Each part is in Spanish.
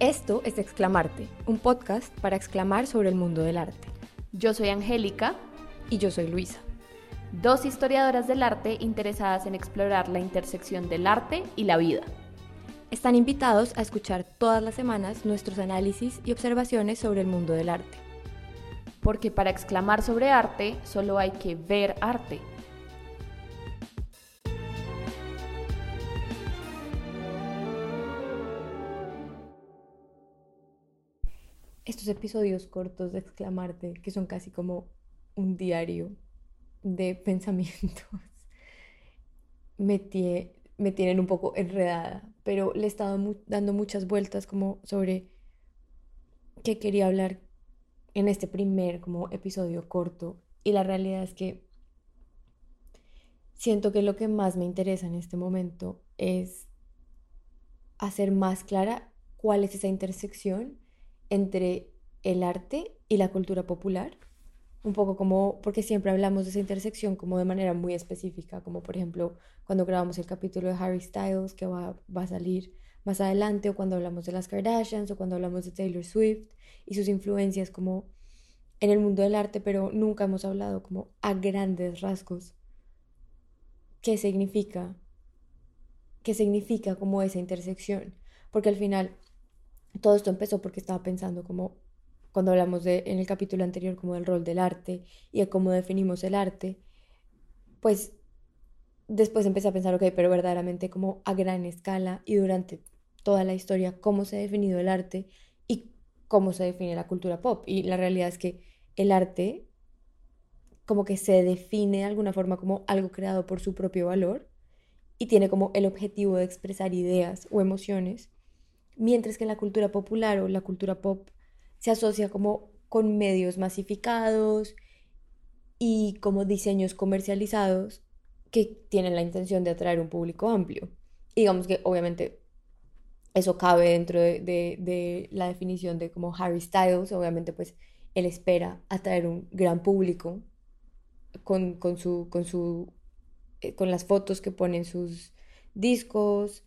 Esto es Exclamarte, un podcast para exclamar sobre el mundo del arte. Yo soy Angélica y yo soy Luisa. Dos historiadoras del arte interesadas en explorar la intersección del arte y la vida. Están invitados a escuchar todas las semanas nuestros análisis y observaciones sobre el mundo del arte. Porque para exclamar sobre arte solo hay que ver arte. Estos episodios cortos de exclamarte, que son casi como un diario de pensamientos, me, me tienen un poco enredada, pero le he estado dando muchas vueltas como sobre qué quería hablar en este primer como episodio corto. Y la realidad es que siento que lo que más me interesa en este momento es hacer más clara cuál es esa intersección entre el arte y la cultura popular un poco como, porque siempre hablamos de esa intersección como de manera muy específica, como por ejemplo cuando grabamos el capítulo de Harry Styles que va, va a salir más adelante, o cuando hablamos de las Kardashians, o cuando hablamos de Taylor Swift y sus influencias como en el mundo del arte, pero nunca hemos hablado como a grandes rasgos qué significa, qué significa como esa intersección, porque al final todo esto empezó porque estaba pensando como cuando hablamos de, en el capítulo anterior como del rol del arte y de cómo definimos el arte, pues después empecé a pensar, ok, pero verdaderamente como a gran escala y durante toda la historia, cómo se ha definido el arte y cómo se define la cultura pop. Y la realidad es que el arte como que se define de alguna forma como algo creado por su propio valor y tiene como el objetivo de expresar ideas o emociones, mientras que la cultura popular o la cultura pop se asocia como con medios masificados y como diseños comercializados que tienen la intención de atraer un público amplio. digamos que obviamente eso cabe dentro de, la definición de como Harry Styles, obviamente pues él espera atraer un gran público con, su, con, su, eh, con las fotos que ponen sus discos.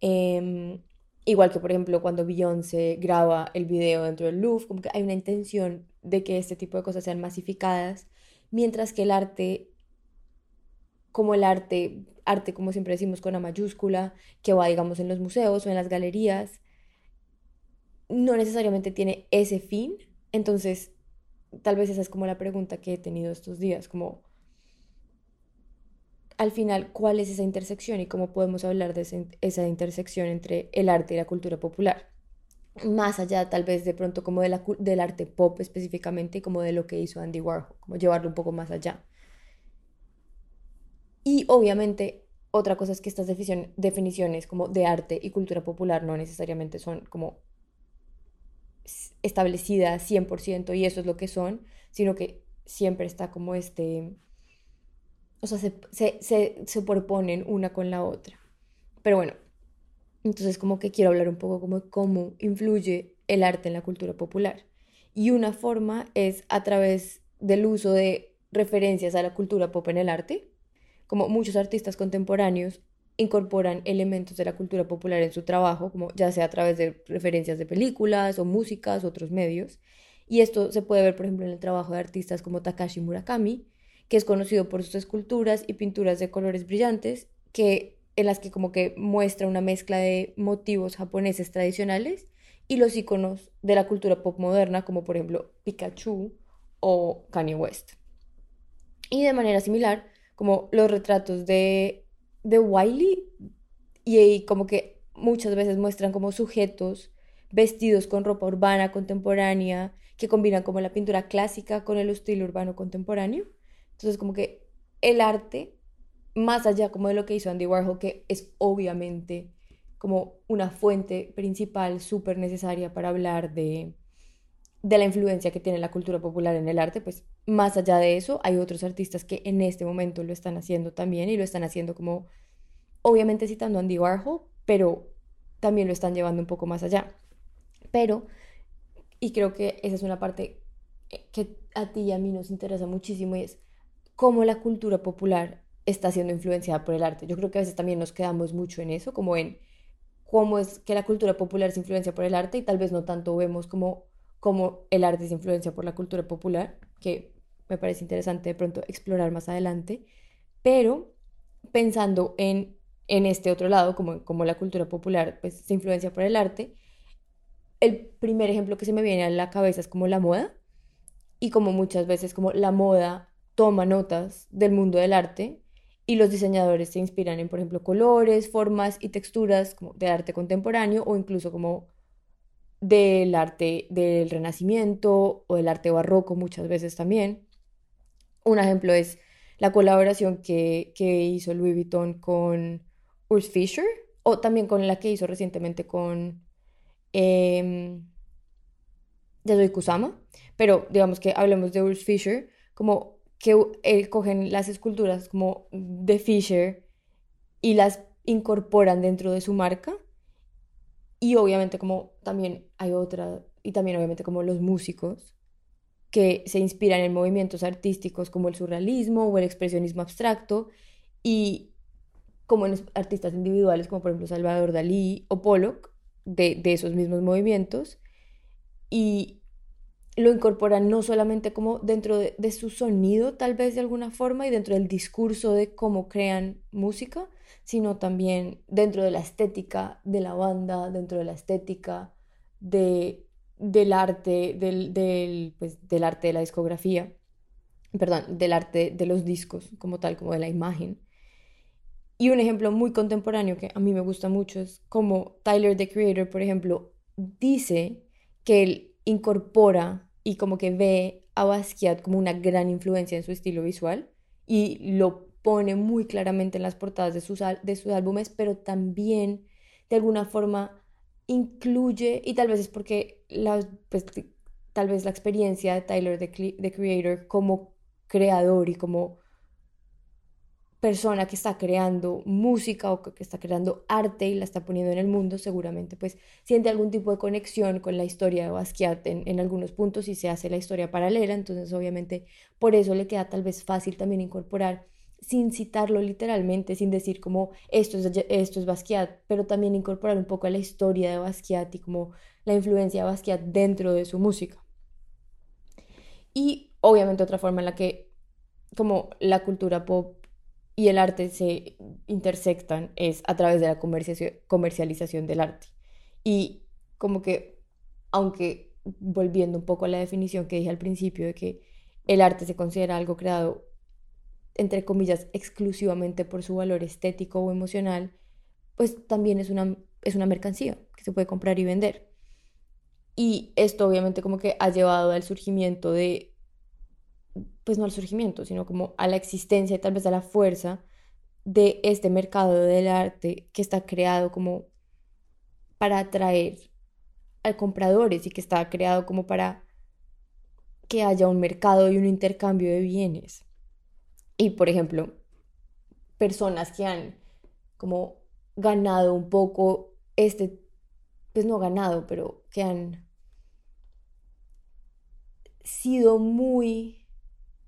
Em, Igual que, por ejemplo, cuando Beyoncé graba el video dentro del Louvre, como que hay una intención de que este tipo de cosas sean masificadas, mientras que el arte, como el arte, arte como siempre decimos con A mayúscula, que va, digamos, en los museos o en las galerías, no necesariamente tiene ese fin. Entonces, tal vez esa es como la pregunta que he tenido estos días, como al final cuál es esa intersección y cómo podemos hablar de esa intersección entre el arte y la cultura popular. Más allá tal vez de pronto como de la, del arte pop específicamente, como de lo que hizo Andy Warhol, como llevarlo un poco más allá. Y obviamente otra cosa es que estas definiciones como de arte y cultura popular no necesariamente son como establecidas 100% y eso es lo que son, sino que siempre está como este o sea, se, se, se superponen una con la otra. Pero bueno, entonces como que quiero hablar un poco como cómo influye el arte en la cultura popular. Y una forma es a través del uso de referencias a la cultura pop en el arte, como muchos artistas contemporáneos incorporan elementos de la cultura popular en su trabajo, como ya sea a través de referencias de películas o músicas, otros medios. Y esto se puede ver, por ejemplo, en el trabajo de artistas como Takashi Murakami, que es conocido por sus esculturas y pinturas de colores brillantes, que, en las que como que muestra una mezcla de motivos japoneses tradicionales y los iconos de la cultura pop moderna, como por ejemplo Pikachu o Kanye West. Y de manera similar, como los retratos de, de Wiley, y como que muchas veces muestran como sujetos vestidos con ropa urbana contemporánea, que combinan como la pintura clásica con el estilo urbano contemporáneo. Entonces, como que el arte, más allá como de lo que hizo Andy Warhol, que es obviamente como una fuente principal súper necesaria para hablar de, de la influencia que tiene la cultura popular en el arte, pues más allá de eso, hay otros artistas que en este momento lo están haciendo también y lo están haciendo como, obviamente citando a Andy Warhol, pero también lo están llevando un poco más allá. Pero, y creo que esa es una parte que a ti y a mí nos interesa muchísimo y es cómo la cultura popular está siendo influenciada por el arte. Yo creo que a veces también nos quedamos mucho en eso, como en cómo es que la cultura popular se influencia por el arte y tal vez no tanto vemos como, como el arte se influencia por la cultura popular, que me parece interesante de pronto explorar más adelante, pero pensando en, en este otro lado, como, como la cultura popular pues, se influencia por el arte, el primer ejemplo que se me viene a la cabeza es como la moda, y como muchas veces como la moda toma notas del mundo del arte y los diseñadores se inspiran en, por ejemplo, colores, formas y texturas como de arte contemporáneo o incluso como del arte del Renacimiento o del arte barroco muchas veces también. Un ejemplo es la colaboración que, hizo Louis Vuitton con Urs Fischer o también con la que hizo recientemente con eh, Kusama, pero digamos que hablemos de Urs Fischer, como que él cogen las esculturas como de Fischer y las incorporan dentro de su marca. Y obviamente como también hay otra y también obviamente como los músicos que se inspiran en movimientos artísticos como el surrealismo o el expresionismo abstracto. Y como en artistas individuales como por ejemplo Salvador Dalí o Pollock de, de esos mismos movimientos. Y lo incorporan no solamente como dentro de, su sonido tal vez de alguna forma y dentro del discurso de cómo crean música, sino también dentro de la estética de la banda, dentro de la estética de del arte, del, del, pues, del arte de la discografía, perdón, del arte de los discos como tal, como de la imagen. Y un ejemplo muy contemporáneo que a mí me gusta mucho es como Tyler, the Creator, por ejemplo, dice que él incorpora y como que ve a Basquiat como una gran influencia en su estilo visual y lo pone muy claramente en las portadas de sus, de sus álbumes, pero también de alguna forma incluye, y tal vez es porque la, pues, tal vez la experiencia de Tyler, the, Creator, como creador y como persona que está creando música o que está creando arte y la está poniendo en el mundo, seguramente pues siente algún tipo de conexión con la historia de Basquiat en, algunos puntos y se hace la historia paralela, entonces obviamente por eso le queda tal vez fácil también incorporar sin citarlo literalmente, sin decir como esto es, esto es Basquiat, pero también incorporar un poco a la historia de Basquiat y como la influencia de Basquiat dentro de su música. Y obviamente otra forma en la que como la cultura pop y el arte se intersectan es a través de la comercialización del arte. Y como que, aunque volviendo un poco a la definición que dije al principio de que el arte se considera algo creado entre comillas, exclusivamente por su valor estético o emocional, pues también es una, es una mercancía que se puede comprar y vender. Y esto obviamente como que ha llevado al surgimiento de, pues no al surgimiento, sino como a la existencia y tal vez a la fuerza de este mercado del arte que está creado como para atraer a compradores y que está creado como para que haya un mercado y un intercambio de bienes. Y por ejemplo, personas que han como ganado un poco este, pues no ganado, pero que han sido muy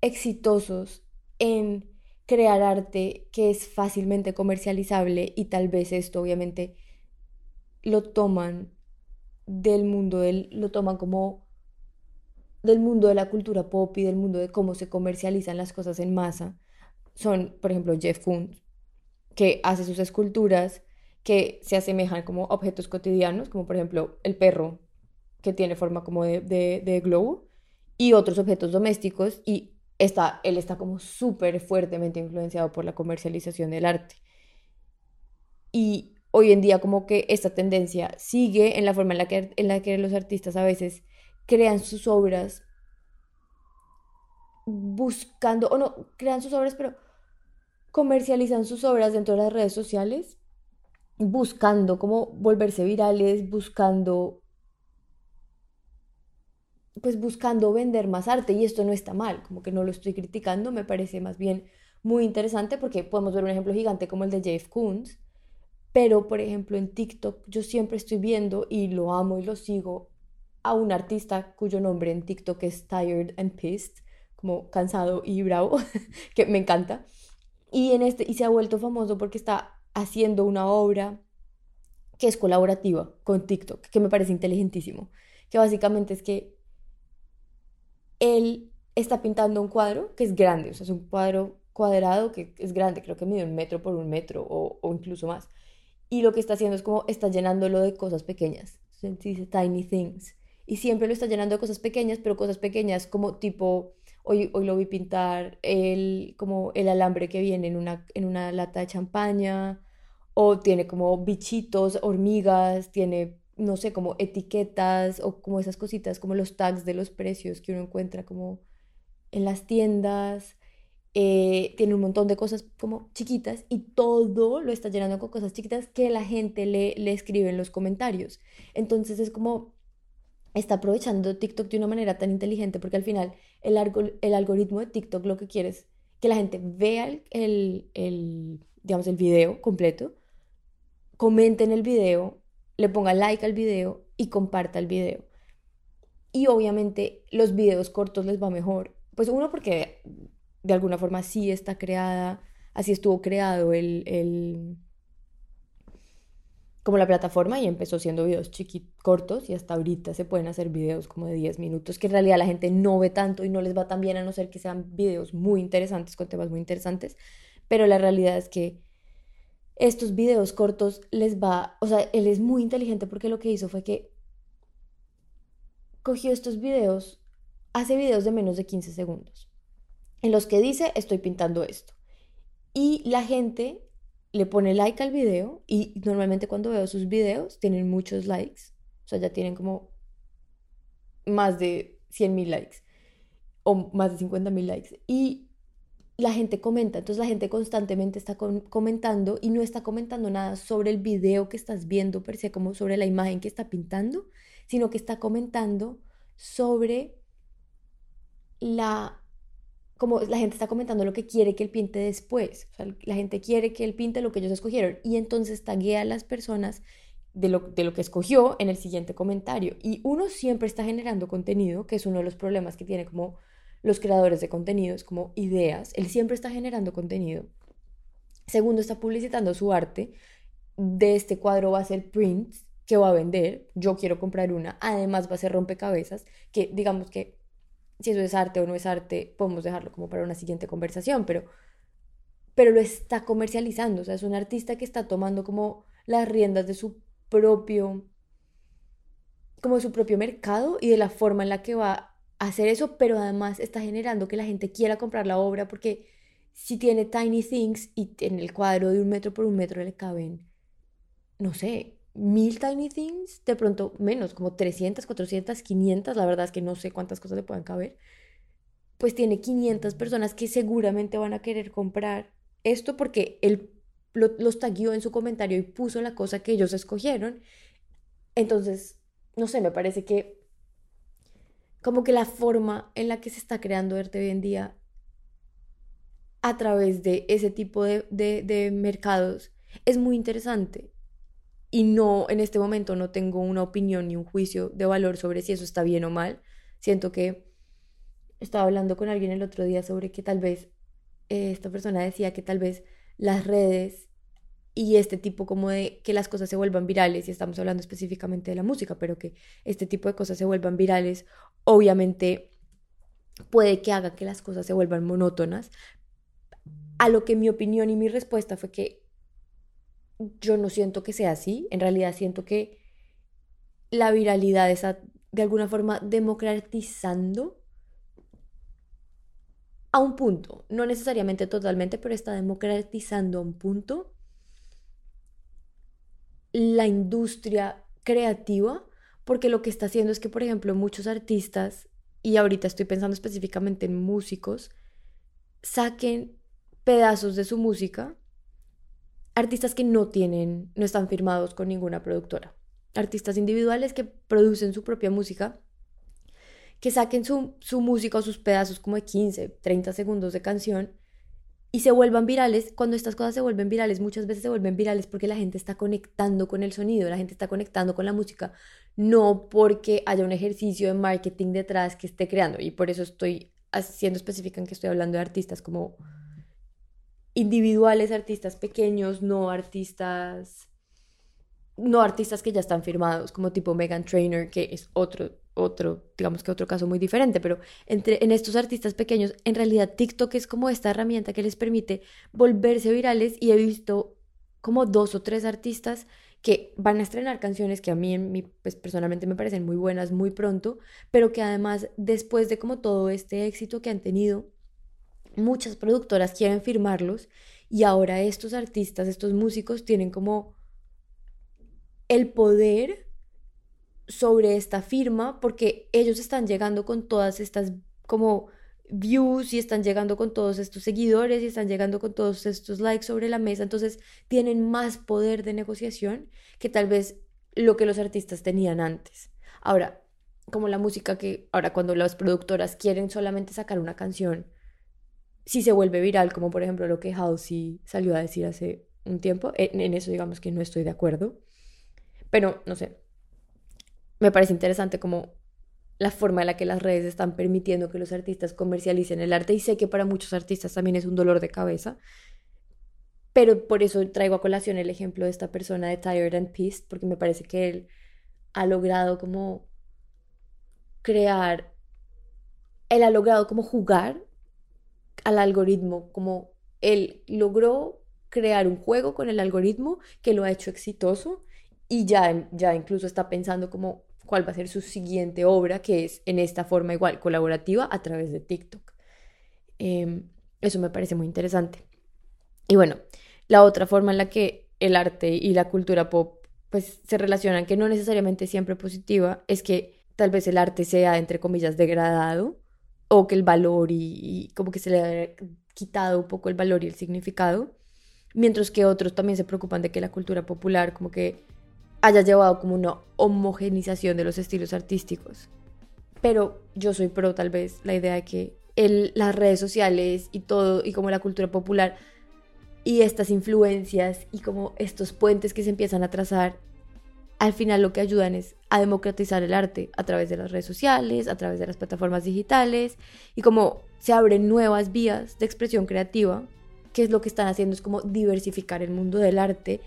exitosos en crear arte que es fácilmente comercializable y tal vez esto obviamente lo toman del mundo del, lo toman como del mundo de la cultura pop y del mundo de cómo se comercializan las cosas en masa son, por ejemplo, Jeff Koons, que hace sus esculturas que se asemejan como objetos cotidianos, como por ejemplo el perro, que tiene forma como de, de, globo, y otros objetos domésticos, y él está como súper fuertemente influenciado por la comercialización del arte. Y hoy en día como que esta tendencia sigue en la forma en la que, en la que los artistas a veces crean sus obras buscando, o no, crean sus obras, pero comercializan sus obras dentro de las redes sociales, buscando cómo volverse virales, buscando pues buscando vender más arte y esto no está mal, como que no lo estoy criticando, me parece más bien muy interesante porque podemos ver un ejemplo gigante como el de Jeff Koons, pero por ejemplo en TikTok yo siempre estoy viendo y lo amo y lo sigo a un artista cuyo nombre en TikTok es Tired and Pissed, como cansado y bravo, que me encanta. Y, en este, y se ha vuelto famoso porque está haciendo una obra que es colaborativa con TikTok, que me parece inteligentísimo, que básicamente es que él está pintando un cuadro que es grande, o sea, es un cuadro cuadrado que es grande, creo que mide un metro por un metro o, incluso más. Y lo que está haciendo es como está llenándolo de cosas pequeñas, dice tiny things. Y siempre lo está llenando de cosas pequeñas, pero cosas pequeñas como tipo, hoy, hoy lo vi pintar el, como el alambre que viene en una, en una lata de champaña, o tiene como bichitos, hormigas, tiene, no sé, como etiquetas o como esas cositas, como los tags de los precios que uno encuentra como en las tiendas. Eh, tiene un montón de cosas como chiquitas y todo lo está llenando con cosas chiquitas que la gente le, le escribe en los comentarios. Entonces es como está aprovechando TikTok de una manera tan inteligente porque al final el, el algoritmo de TikTok lo que quiere es que la gente vea el, el, digamos, el video completo comente en el video, le ponga like al video y comparta el video. Y obviamente los videos cortos les va mejor. Pues uno porque de alguna forma sí está creada, así estuvo creado el, el como la plataforma y empezó siendo videos chiquitos, cortos y hasta ahorita se pueden hacer videos como de 10 minutos que en realidad la gente no ve tanto y no les va tan bien a no ser que sean videos muy interesantes con temas muy interesantes, pero la realidad es que estos videos cortos les va, o sea, él es muy inteligente porque lo que hizo fue que cogió estos videos, hace videos de menos de 15 segundos, en los que dice, estoy pintando esto. Y la gente le pone like al video y normalmente cuando veo sus videos tienen muchos likes, o sea, ya tienen como más de 100 mil likes o más de 50 mil likes. Y la gente comenta, entonces la gente constantemente está comentando y no está comentando nada sobre el video que estás viendo, per se, como sobre la imagen que está pintando, sino que está comentando sobre la como la gente está comentando lo que quiere que él pinte después. la gente quiere que él pinte lo que ellos escogieron y entonces taguea a las personas de lo, de lo que escogió en el siguiente comentario. Y uno siempre está generando contenido, que es uno de los problemas que tiene como los creadores de contenidos como ideas. Él siempre está generando contenido. Segundo, está publicitando su arte. De este cuadro va a ser prints que va a vender. Yo quiero comprar una. Además va a ser rompecabezas que digamos que si eso es arte o no es arte, podemos dejarlo como para una siguiente conversación, pero, pero lo está comercializando. O sea, es un artista que está tomando como las riendas de su propio como de su propio mercado y de la forma en la que va hacer eso, pero además está generando que la gente quiera comprar la obra porque si tiene Tiny Things y en el cuadro de un metro por un metro le caben, no sé, mil Tiny Things, de pronto menos, como 300, 400, 500, la verdad es que no sé cuántas cosas le puedan caber, pues tiene 500 personas que seguramente van a querer comprar esto porque él los taguió en su comentario y puso la cosa que ellos escogieron. Entonces, no sé, me parece que como que la forma en la que se está creando arte hoy en día a través de ese tipo de, de, mercados es muy interesante. Y no, en este momento no tengo una opinión ni un juicio de valor sobre si eso está bien o mal. Siento que estaba hablando con alguien el otro día sobre que tal vez eh, esta persona decía que tal vez las redes y este tipo como de que las cosas se vuelvan virales, y estamos hablando específicamente de la música, pero que este tipo de cosas se vuelvan virales, obviamente puede que haga que las cosas se vuelvan monótonas. A lo que mi opinión y mi respuesta fue que yo no siento que sea así, en realidad siento que la viralidad está de alguna forma democratizando a un punto, no necesariamente totalmente, pero está democratizando a un punto la industria creativa, porque lo que está haciendo es que, por ejemplo, muchos artistas, y ahorita estoy pensando específicamente en músicos, saquen pedazos de su música, artistas que no tienen, no están firmados con ninguna productora, artistas individuales que producen su propia música, que saquen su, su música o sus pedazos como de 15, 30 segundos de canción y se vuelvan virales, cuando estas cosas se vuelven virales, muchas veces se vuelven virales porque la gente está conectando con el sonido, la gente está conectando con la música, no porque haya un ejercicio de marketing detrás que esté creando. Y por eso estoy siendo específica en que estoy hablando de artistas como individuales, artistas pequeños, no artistas no artistas que ya están firmados, como tipo Megan Trainor, que es otro, otro, digamos que otro caso muy diferente, pero entre, en estos artistas pequeños, en realidad TikTok es como esta herramienta que les permite volverse virales y he visto como dos o tres artistas que van a estrenar canciones que a mí pues, personalmente me parecen muy buenas muy pronto, pero que además después de como todo este éxito que han tenido, muchas productoras quieren firmarlos y ahora estos artistas, estos músicos tienen como el poder sobre esta firma porque ellos están llegando con todas estas como views y están llegando con todos estos seguidores y están llegando con todos estos likes sobre la mesa, entonces tienen más poder de negociación que tal vez lo que los artistas tenían antes. Ahora, como la música que ahora cuando las productoras quieren solamente sacar una canción, si se vuelve viral, como por ejemplo lo que Halsey salió a decir hace un tiempo, en eso digamos que no estoy de acuerdo, pero, no sé, me parece interesante como la forma en la que las redes están permitiendo que los artistas comercialicen el arte y sé que para muchos artistas también es un dolor de cabeza, pero por eso traigo a colación el ejemplo de esta persona de Tired and Pissed, porque me parece que él ha logrado como crear, él ha logrado como jugar al algoritmo, como él logró crear un juego con el algoritmo que lo ha hecho exitoso y ya, ya incluso está pensando como cuál va a ser su siguiente obra, que es en esta forma igual colaborativa a través de TikTok. Em, eso me parece muy interesante. Y bueno, la otra forma en la que el arte y la cultura pop pues se relacionan, que no necesariamente siempre positiva, es que tal vez el arte sea, entre comillas, degradado o que el valor y, y como que se le ha quitado un poco el valor y el significado, mientras que otros también se preocupan de que la cultura popular como que haya llevado como una homogenización de los estilos artísticos. Pero yo soy pro tal vez la idea de que el, las redes sociales y todo, y como la cultura popular, y estas influencias y como estos puentes que se empiezan a trazar, al final lo que ayudan es a democratizar el arte a través de las redes sociales, a través de las plataformas digitales, y como se abren nuevas vías de expresión creativa, que es lo que están haciendo es como diversificar el mundo del arte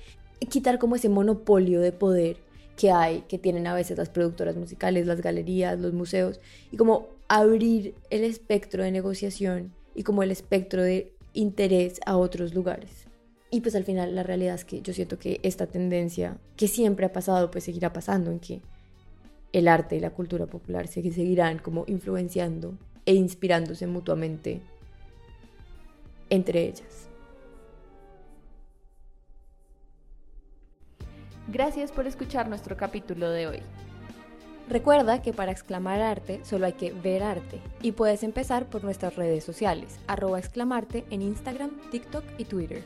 quitar como ese monopolio de poder que hay, que tienen a veces las productoras musicales, las galerías, los museos, y como abrir el espectro de negociación y como el espectro de interés a otros lugares. Y pues al final la realidad es que yo siento que esta tendencia que siempre ha pasado, pues seguirá pasando en que el arte y la cultura popular se seguirán como influenciando e inspirándose mutuamente entre ellas. Gracias por escuchar nuestro capítulo de hoy. Recuerda que para exclamar arte solo hay que ver arte y puedes empezar por nuestras redes sociales, arroba exclamarte en Instagram, TikTok y Twitter.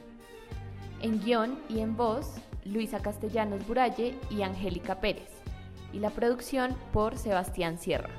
En guion y en voz, Luisa Castellanos Buralle y Angélica Pérez. Y la producción por Sebastián Sierra.